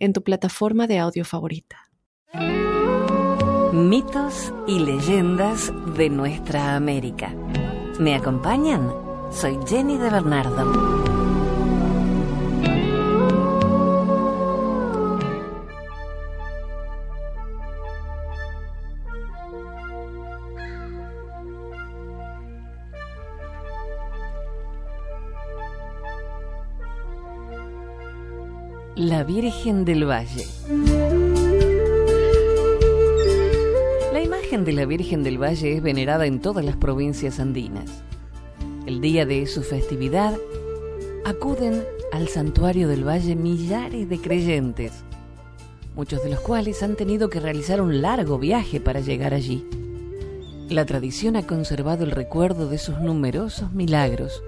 en tu plataforma de audio favorita. Mitos y leyendas de nuestra América. ¿Me acompañan? Soy Jenny de Bernardo. La Virgen del Valle. La imagen de la Virgen del Valle es venerada en todas las provincias andinas. El día de su festividad acuden al santuario del Valle millares de creyentes, muchos de los cuales han tenido que realizar un largo viaje para llegar allí. La tradición ha conservado el recuerdo de sus numerosos milagros,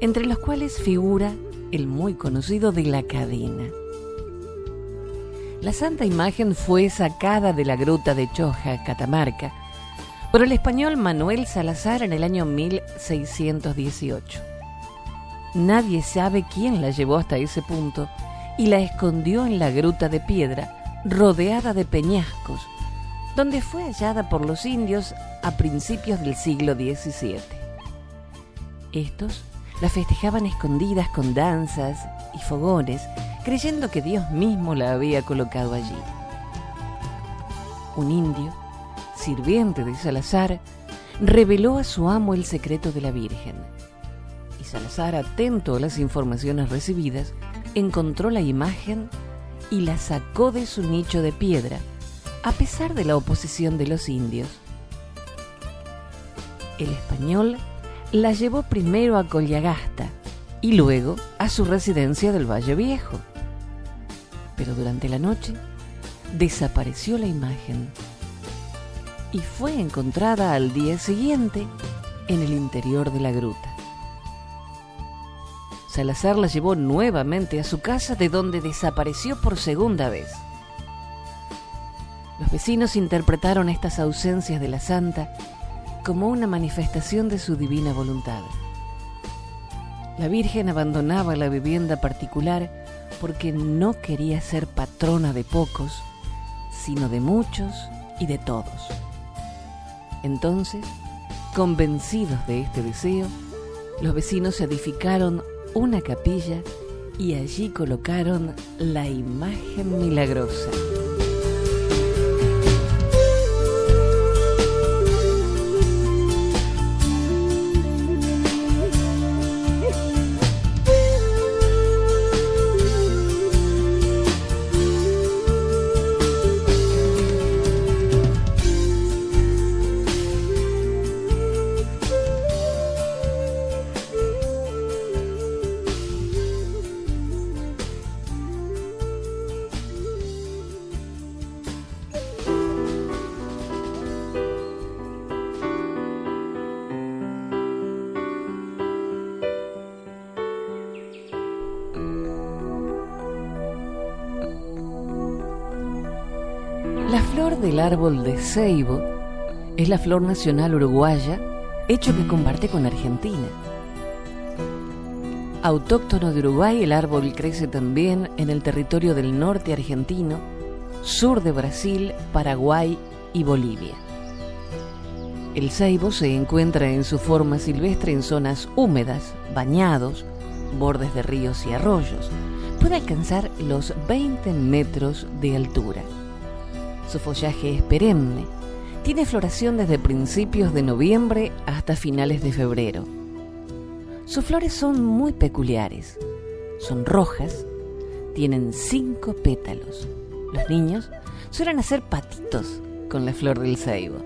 entre los cuales figura el muy conocido de la cadena. La santa imagen fue sacada de la gruta de Choja, Catamarca, por el español Manuel Salazar en el año 1618. Nadie sabe quién la llevó hasta ese punto y la escondió en la gruta de piedra, rodeada de peñascos, donde fue hallada por los indios a principios del siglo XVII. Estos la festejaban escondidas con danzas y fogones, creyendo que Dios mismo la había colocado allí. Un indio, sirviente de Salazar, reveló a su amo el secreto de la Virgen. Y Salazar, atento a las informaciones recibidas, encontró la imagen y la sacó de su nicho de piedra, a pesar de la oposición de los indios. El español la llevó primero a Collagasta y luego a su residencia del Valle Viejo. Pero durante la noche desapareció la imagen y fue encontrada al día siguiente en el interior de la gruta. Salazar la llevó nuevamente a su casa de donde desapareció por segunda vez. Los vecinos interpretaron estas ausencias de la santa como una manifestación de su divina voluntad. La Virgen abandonaba la vivienda particular porque no quería ser patrona de pocos, sino de muchos y de todos. Entonces, convencidos de este deseo, los vecinos edificaron una capilla y allí colocaron la imagen milagrosa. Del árbol de ceibo es la flor nacional uruguaya, hecho que comparte con Argentina. Autóctono de Uruguay, el árbol crece también en el territorio del norte argentino, sur de Brasil, Paraguay y Bolivia. El ceibo se encuentra en su forma silvestre en zonas húmedas, bañados, bordes de ríos y arroyos. Puede alcanzar los 20 metros de altura. Su follaje es perenne. Tiene floración desde principios de noviembre hasta finales de febrero. Sus flores son muy peculiares. Son rojas, tienen cinco pétalos. Los niños suelen hacer patitos con la flor del ceibo.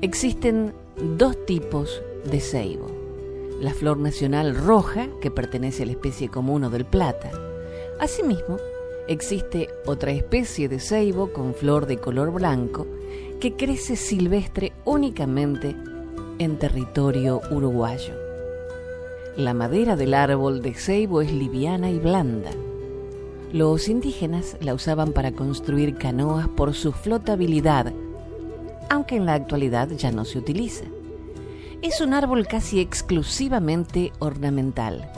Existen dos tipos de ceibo. La flor nacional roja, que pertenece a la especie común o del plata. Asimismo, existe otra especie de ceibo con flor de color blanco que crece silvestre únicamente en territorio uruguayo. La madera del árbol de ceibo es liviana y blanda. Los indígenas la usaban para construir canoas por su flotabilidad, aunque en la actualidad ya no se utiliza. Es un árbol casi exclusivamente ornamental.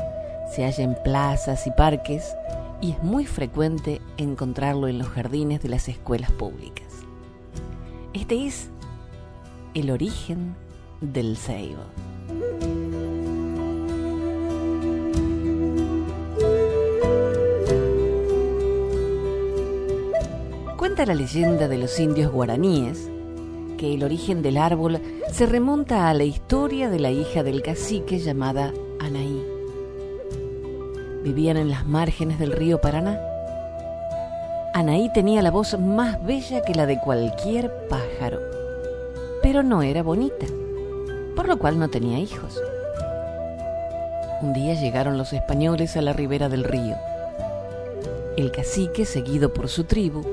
Se halla en plazas y parques y es muy frecuente encontrarlo en los jardines de las escuelas públicas. Este es el origen del ceibo. Cuenta la leyenda de los indios guaraníes que el origen del árbol se remonta a la historia de la hija del cacique llamada Anaí. Vivían en las márgenes del río Paraná. Anaí tenía la voz más bella que la de cualquier pájaro, pero no era bonita, por lo cual no tenía hijos. Un día llegaron los españoles a la ribera del río. El cacique, seguido por su tribu,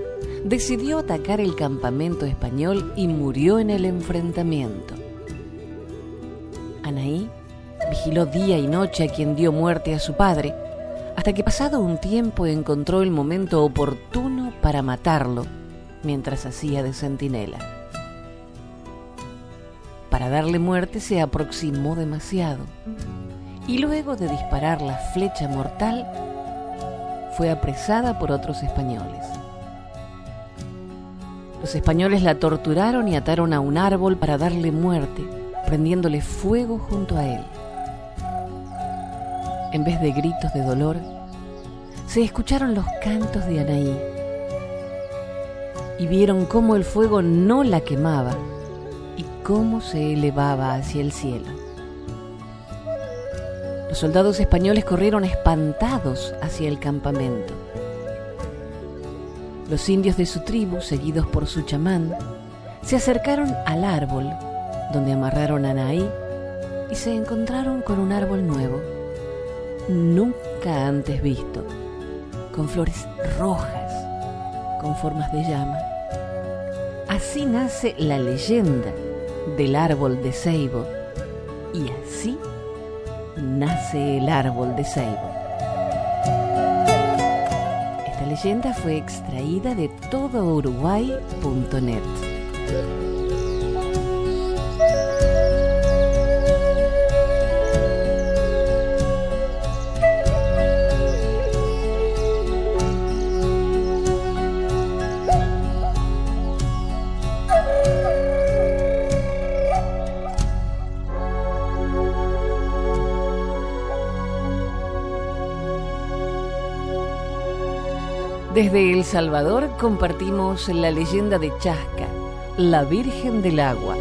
decidió atacar el campamento español y murió en el enfrentamiento. Anaí vigiló día y noche a quien dio muerte a su padre, hasta que pasado un tiempo encontró el momento oportuno para matarlo mientras hacía de centinela. Para darle muerte se aproximó demasiado y luego de disparar la flecha mortal fue apresada por otros españoles. Los españoles la torturaron y ataron a un árbol para darle muerte, prendiéndole fuego junto a él. En vez de gritos de dolor, se escucharon los cantos de Anaí y vieron cómo el fuego no la quemaba y cómo se elevaba hacia el cielo. Los soldados españoles corrieron espantados hacia el campamento. Los indios de su tribu, seguidos por su chamán, se acercaron al árbol donde amarraron a Anaí y se encontraron con un árbol nuevo, nunca antes visto, con flores rojas, con formas de llama. Así nace la leyenda del árbol de ceibo y así nace el árbol de ceibo leyenda fue extraída de todouruguay.net. Desde El Salvador compartimos la leyenda de Chasca, la Virgen del Agua.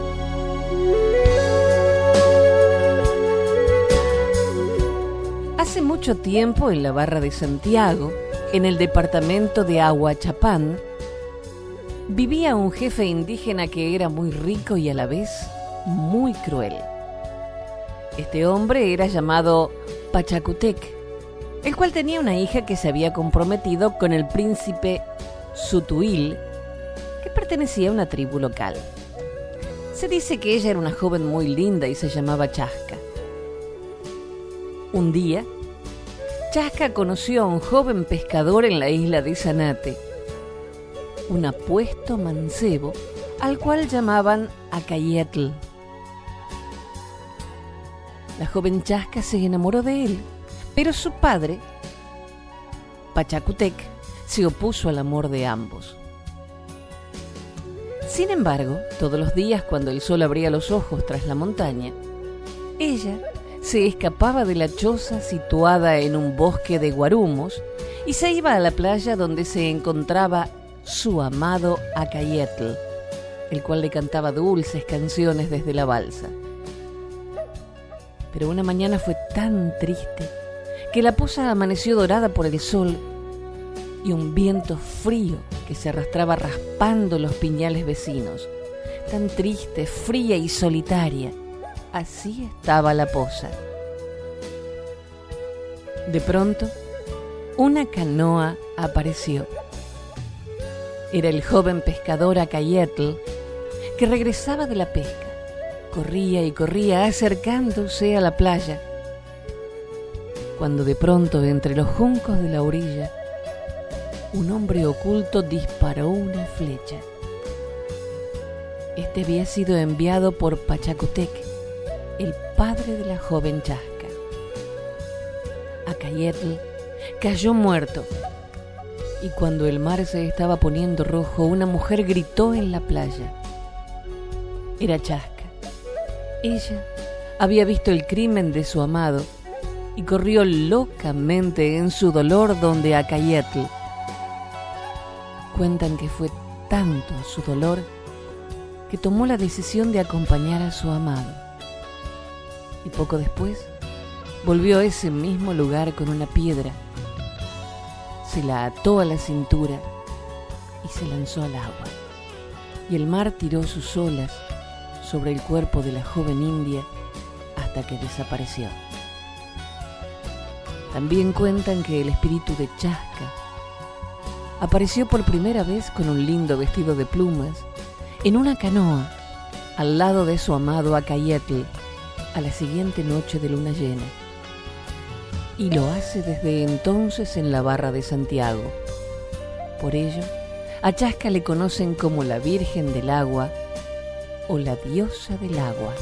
Hace mucho tiempo en la barra de Santiago, en el departamento de Aguachapán, vivía un jefe indígena que era muy rico y a la vez muy cruel. Este hombre era llamado Pachacutec el cual tenía una hija que se había comprometido con el príncipe Sutuil, que pertenecía a una tribu local. Se dice que ella era una joven muy linda y se llamaba Chasca. Un día, Chasca conoció a un joven pescador en la isla de Zanate, un apuesto mancebo al cual llamaban Acayetl. La joven Chasca se enamoró de él pero su padre, Pachacutec, se opuso al amor de ambos. Sin embargo, todos los días cuando el sol abría los ojos tras la montaña, ella se escapaba de la choza situada en un bosque de guarumos y se iba a la playa donde se encontraba su amado Acayetl, el cual le cantaba dulces canciones desde la balsa. Pero una mañana fue tan triste que la poza amaneció dorada por el sol y un viento frío que se arrastraba raspando los piñales vecinos. Tan triste, fría y solitaria. Así estaba la poza. De pronto, una canoa apareció. Era el joven pescador Acayetl que regresaba de la pesca. Corría y corría acercándose a la playa. Cuando de pronto entre los juncos de la orilla, un hombre oculto disparó una flecha. Este había sido enviado por Pachacutec, el padre de la joven Chasca. Acayetl cayó muerto. Y cuando el mar se estaba poniendo rojo, una mujer gritó en la playa. Era Chasca. Ella había visto el crimen de su amado y corrió locamente en su dolor donde Acayetl. Cuentan que fue tanto su dolor que tomó la decisión de acompañar a su amado. Y poco después volvió a ese mismo lugar con una piedra se la ató a la cintura y se lanzó al agua. Y el mar tiró sus olas sobre el cuerpo de la joven india hasta que desapareció. También cuentan que el espíritu de Chasca apareció por primera vez con un lindo vestido de plumas en una canoa al lado de su amado Acayetl a la siguiente noche de luna llena y lo hace desde entonces en la barra de Santiago. Por ello, a Chasca le conocen como la Virgen del Agua o la Diosa del Agua.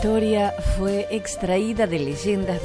Historia fue extraída de leyendas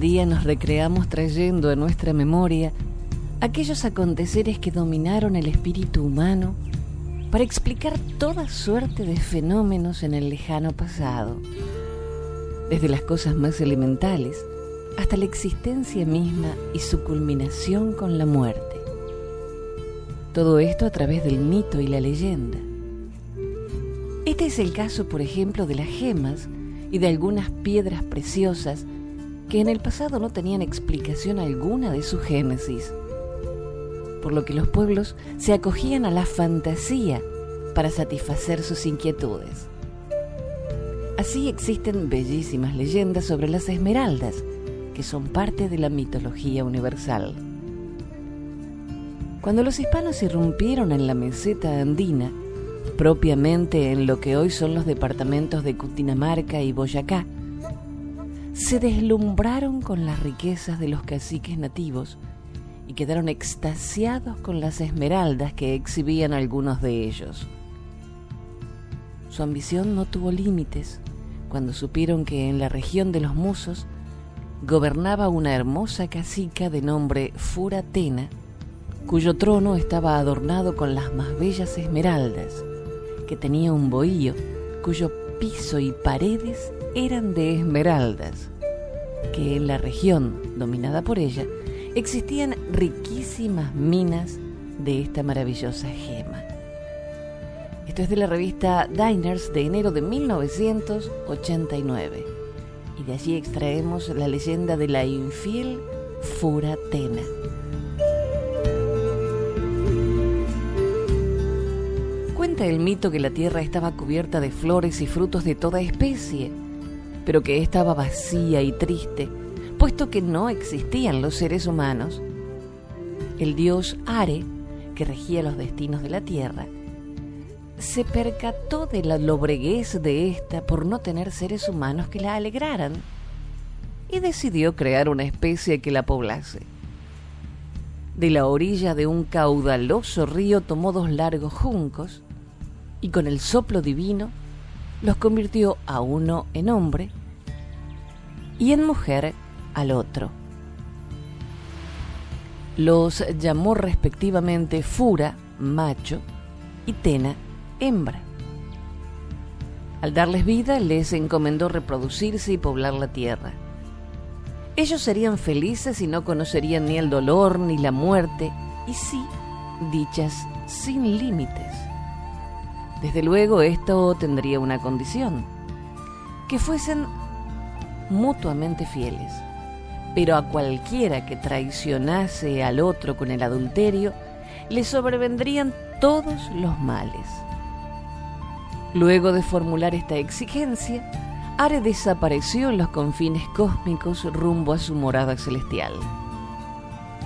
día nos recreamos trayendo a nuestra memoria aquellos aconteceres que dominaron el espíritu humano para explicar toda suerte de fenómenos en el lejano pasado, desde las cosas más elementales hasta la existencia misma y su culminación con la muerte. Todo esto a través del mito y la leyenda. Este es el caso, por ejemplo, de las gemas y de algunas piedras preciosas que en el pasado no tenían explicación alguna de su génesis, por lo que los pueblos se acogían a la fantasía para satisfacer sus inquietudes. Así existen bellísimas leyendas sobre las esmeraldas, que son parte de la mitología universal. Cuando los hispanos irrumpieron en la meseta andina, propiamente en lo que hoy son los departamentos de Cundinamarca y Boyacá, se deslumbraron con las riquezas de los caciques nativos y quedaron extasiados con las esmeraldas que exhibían algunos de ellos. Su ambición no tuvo límites cuando supieron que en la región de los Musos gobernaba una hermosa cacica de nombre Furatena, cuyo trono estaba adornado con las más bellas esmeraldas, que tenía un bohío cuyo piso y paredes eran de esmeraldas, que en la región dominada por ella existían riquísimas minas de esta maravillosa gema. Esto es de la revista Diners de enero de 1989 y de allí extraemos la leyenda de la infiel Furatena. Cuenta el mito que la tierra estaba cubierta de flores y frutos de toda especie, pero que estaba vacía y triste, puesto que no existían los seres humanos. El dios Are, que regía los destinos de la tierra, se percató de la lobreguez de ésta por no tener seres humanos que la alegraran y decidió crear una especie que la poblase. De la orilla de un caudaloso río tomó dos largos juncos y con el soplo divino los convirtió a uno en hombre y en mujer al otro. Los llamó respectivamente Fura, macho, y Tena, hembra. Al darles vida, les encomendó reproducirse y poblar la tierra. Ellos serían felices y no conocerían ni el dolor ni la muerte, y sí, dichas sin límites. Desde luego esto tendría una condición, que fuesen mutuamente fieles, pero a cualquiera que traicionase al otro con el adulterio, le sobrevendrían todos los males. Luego de formular esta exigencia, Are desapareció en los confines cósmicos rumbo a su morada celestial.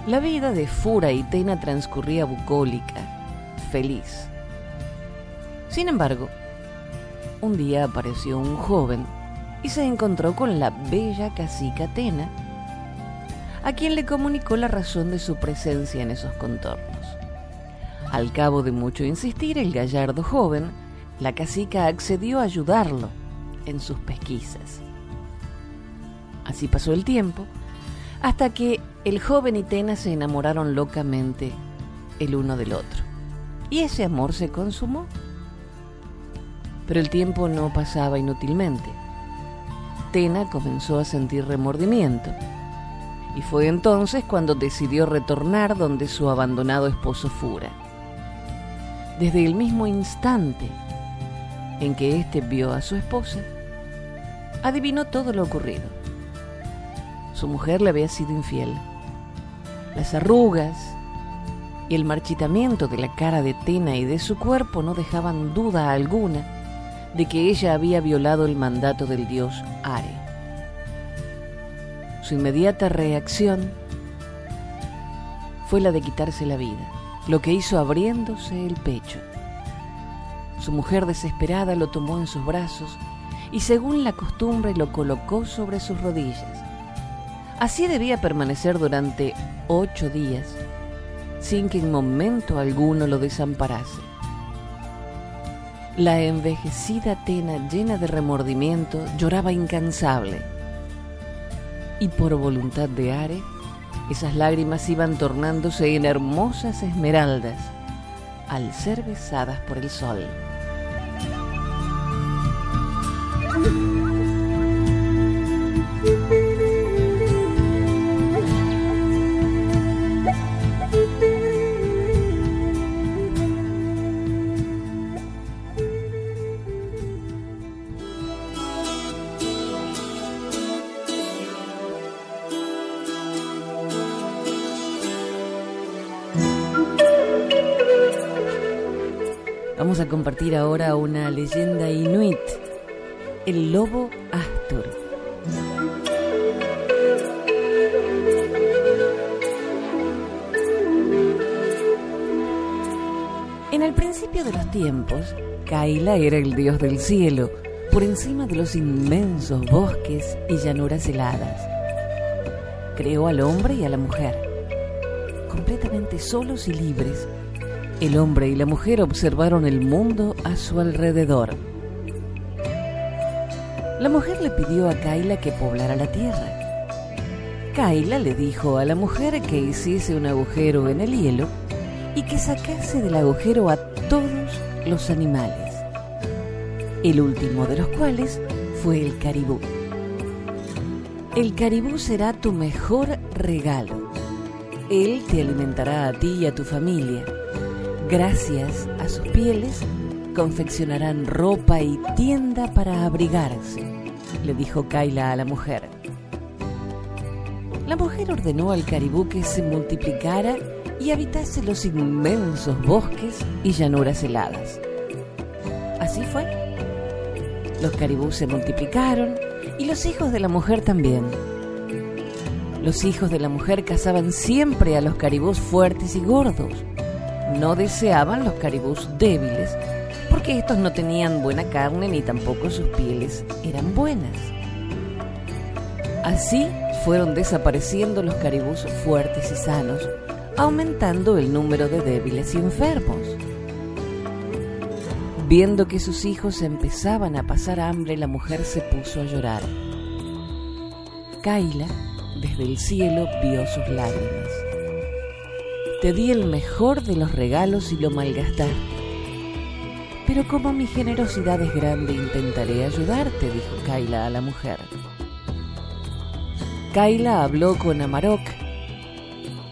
La vida de Fura y Tena transcurría bucólica, feliz. Sin embargo, un día apareció un joven y se encontró con la bella cacica Tena, a quien le comunicó la razón de su presencia en esos contornos. Al cabo de mucho insistir, el gallardo joven, la cacica accedió a ayudarlo en sus pesquisas. Así pasó el tiempo, hasta que el joven y Tena se enamoraron locamente el uno del otro. Y ese amor se consumó. Pero el tiempo no pasaba inútilmente. Tena comenzó a sentir remordimiento. Y fue entonces cuando decidió retornar donde su abandonado esposo Fura. Desde el mismo instante en que éste vio a su esposa, adivinó todo lo ocurrido. Su mujer le había sido infiel. Las arrugas y el marchitamiento de la cara de Tena y de su cuerpo no dejaban duda alguna de que ella había violado el mandato del dios Are. Su inmediata reacción fue la de quitarse la vida, lo que hizo abriéndose el pecho. Su mujer desesperada lo tomó en sus brazos y según la costumbre lo colocó sobre sus rodillas. Así debía permanecer durante ocho días, sin que en momento alguno lo desamparase. La envejecida Atena, llena de remordimiento, lloraba incansable. Y por voluntad de Are, esas lágrimas iban tornándose en hermosas esmeraldas al ser besadas por el sol. Vamos a compartir ahora una leyenda inuit el lobo Astur. En el principio de los tiempos, Kaila era el dios del cielo, por encima de los inmensos bosques y llanuras heladas. Creó al hombre y a la mujer. Completamente solos y libres, el hombre y la mujer observaron el mundo a su alrededor la mujer le pidió a Kaila que poblara la tierra. Kaila le dijo a la mujer que hiciese un agujero en el hielo y que sacase del agujero a todos los animales, el último de los cuales fue el caribú. El caribú será tu mejor regalo. Él te alimentará a ti y a tu familia. Gracias a sus pieles confeccionarán ropa y tienda para abrigarse le dijo Kaila a la mujer. La mujer ordenó al caribú que se multiplicara y habitase los inmensos bosques y llanuras heladas. Así fue. Los caribús se multiplicaron y los hijos de la mujer también. Los hijos de la mujer cazaban siempre a los caribús fuertes y gordos. No deseaban los caribús débiles porque estos no tenían buena carne ni tampoco sus pieles eran buenas. Así fueron desapareciendo los caribús fuertes y sanos, aumentando el número de débiles y enfermos. Viendo que sus hijos empezaban a pasar hambre, la mujer se puso a llorar. Kaila, desde el cielo, vio sus lágrimas. Te di el mejor de los regalos y lo malgastaste Pero como mi generosidad es grande, intentaré ayudarte, dijo Kaila a la mujer. Kaila habló con Amarok,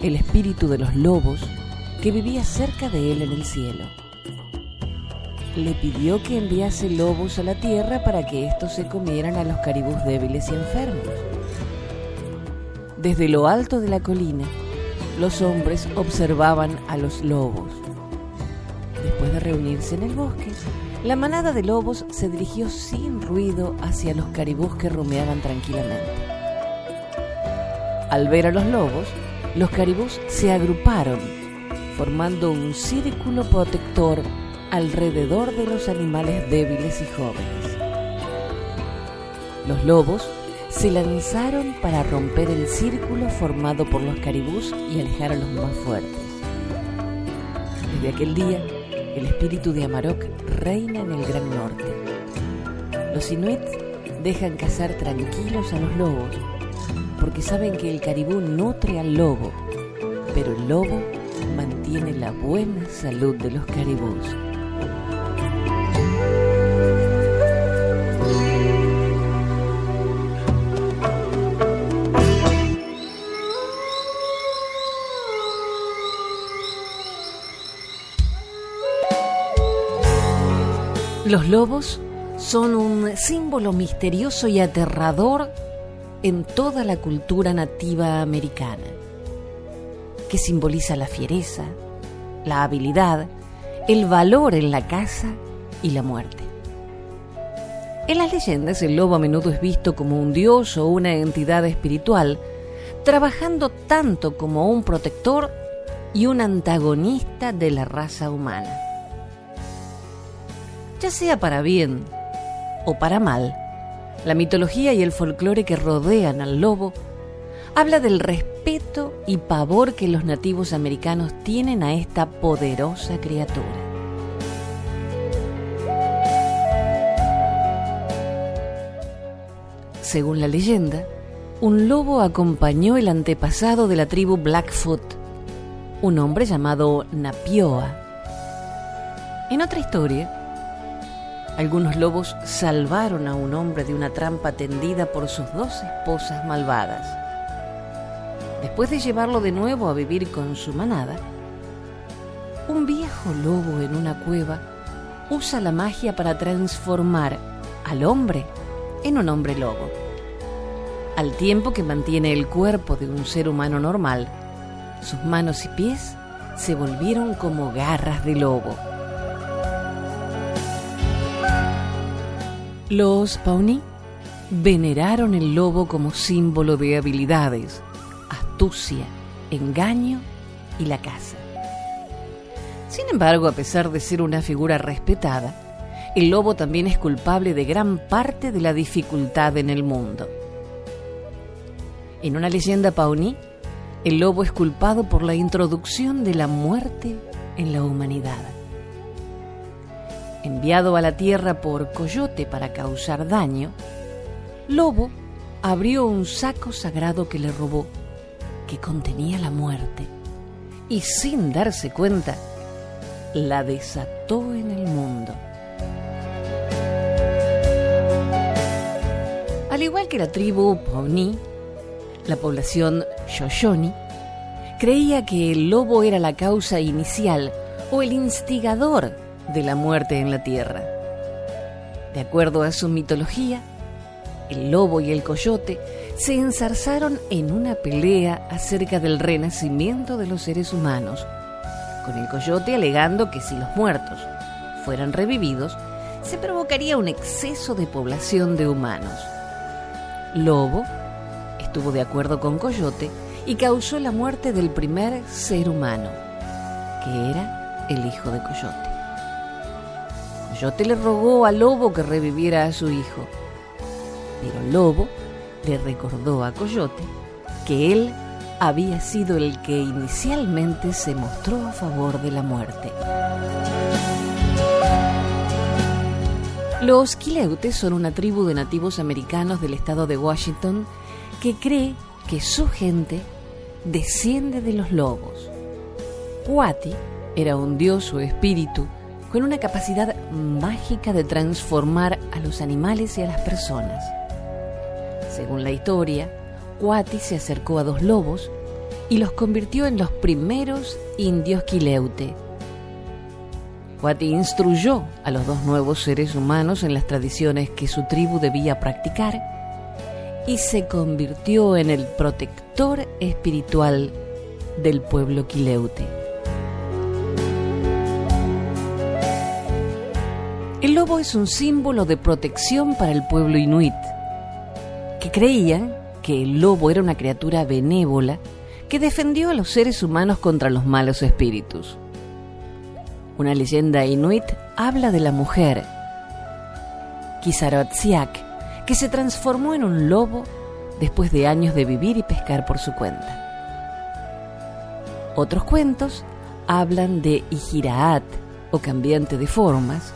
el espíritu de los lobos, que vivía cerca de él en el cielo. Le pidió que enviase lobos a la tierra para que estos se comieran a los caribús débiles y enfermos. Desde lo alto de la colina, los hombres observaban a los lobos. Después de reunirse en el bosque, la manada de lobos se dirigió sin ruido hacia los caribús que rumeaban tranquilamente. Al ver a los lobos, los caribús se agruparon, formando un círculo protector alrededor de los animales débiles y jóvenes. Los lobos se lanzaron para romper el círculo formado por los caribús y alejar a los más fuertes. Desde aquel día, el espíritu de Amarok reina en el Gran Norte. Los inuits dejan cazar tranquilos a los lobos porque saben que el caribú nutre al lobo, pero el lobo mantiene la buena salud de los caribús. Los lobos son un símbolo misterioso y aterrador en toda la cultura nativa americana, que simboliza la fiereza, la habilidad, el valor en la caza y la muerte. En las leyendas el lobo a menudo es visto como un dios o una entidad espiritual, trabajando tanto como un protector y un antagonista de la raza humana. Ya sea para bien o para mal, la mitología y el folclore que rodean al lobo habla del respeto y pavor que los nativos americanos tienen a esta poderosa criatura. Según la leyenda, un lobo acompañó el antepasado de la tribu Blackfoot, un hombre llamado Napioa. En otra historia, algunos lobos salvaron a un hombre de una trampa tendida por sus dos esposas malvadas. Después de llevarlo de nuevo a vivir con su manada, un viejo lobo en una cueva usa la magia para transformar al hombre en un hombre lobo. Al tiempo que mantiene el cuerpo de un ser humano normal, sus manos y pies se volvieron como garras de lobo. Los Pawnee veneraron el lobo como símbolo de habilidades, astucia, engaño y la caza. Sin embargo, a pesar de ser una figura respetada, el lobo también es culpable de gran parte de la dificultad en el mundo. En una leyenda Pawnee, el lobo es culpado por la introducción de la muerte en la humanidad enviado a la tierra por Coyote para causar daño, Lobo abrió un saco sagrado que le robó, que contenía la muerte, y sin darse cuenta, la desató en el mundo. Al igual que la tribu Pawnee, la población Shoshone creía que el lobo era la causa inicial o el instigador de la muerte en la tierra. De acuerdo a su mitología, el lobo y el coyote se enzarzaron en una pelea acerca del renacimiento de los seres humanos, con el coyote alegando que si los muertos fueran revividos, se provocaría un exceso de población de humanos. Lobo estuvo de acuerdo con Coyote y causó la muerte del primer ser humano, que era el hijo de Coyote. Coyote le rogó al lobo que reviviera a su hijo, pero Lobo le recordó a Coyote que él había sido el que inicialmente se mostró a favor de la muerte. Los Quileutes son una tribu de nativos americanos del estado de Washington que cree que su gente desciende de los lobos. Huati era un dios o espíritu con una capacidad mágica de transformar a los animales y a las personas. Según la historia, Cuati se acercó a dos lobos y los convirtió en los primeros indios Quileute. Cuati instruyó a los dos nuevos seres humanos en las tradiciones que su tribu debía practicar y se convirtió en el protector espiritual del pueblo Quileute. El lobo es un símbolo de protección para el pueblo inuit, que creían que el lobo era una criatura benévola que defendió a los seres humanos contra los malos espíritus. Una leyenda inuit habla de la mujer, Kisarotsiak, que se transformó en un lobo después de años de vivir y pescar por su cuenta. Otros cuentos hablan de Ijiraat, o cambiante de formas,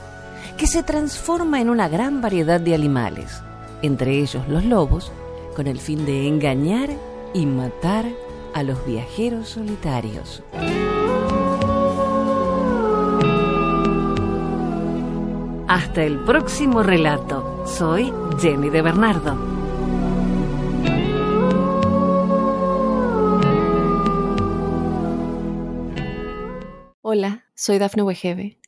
que se transforma en una gran variedad de animales, entre ellos los lobos, con el fin de engañar y matar a los viajeros solitarios. Hasta el próximo relato. Soy Jenny de Bernardo. Hola, soy Dafne Wegebe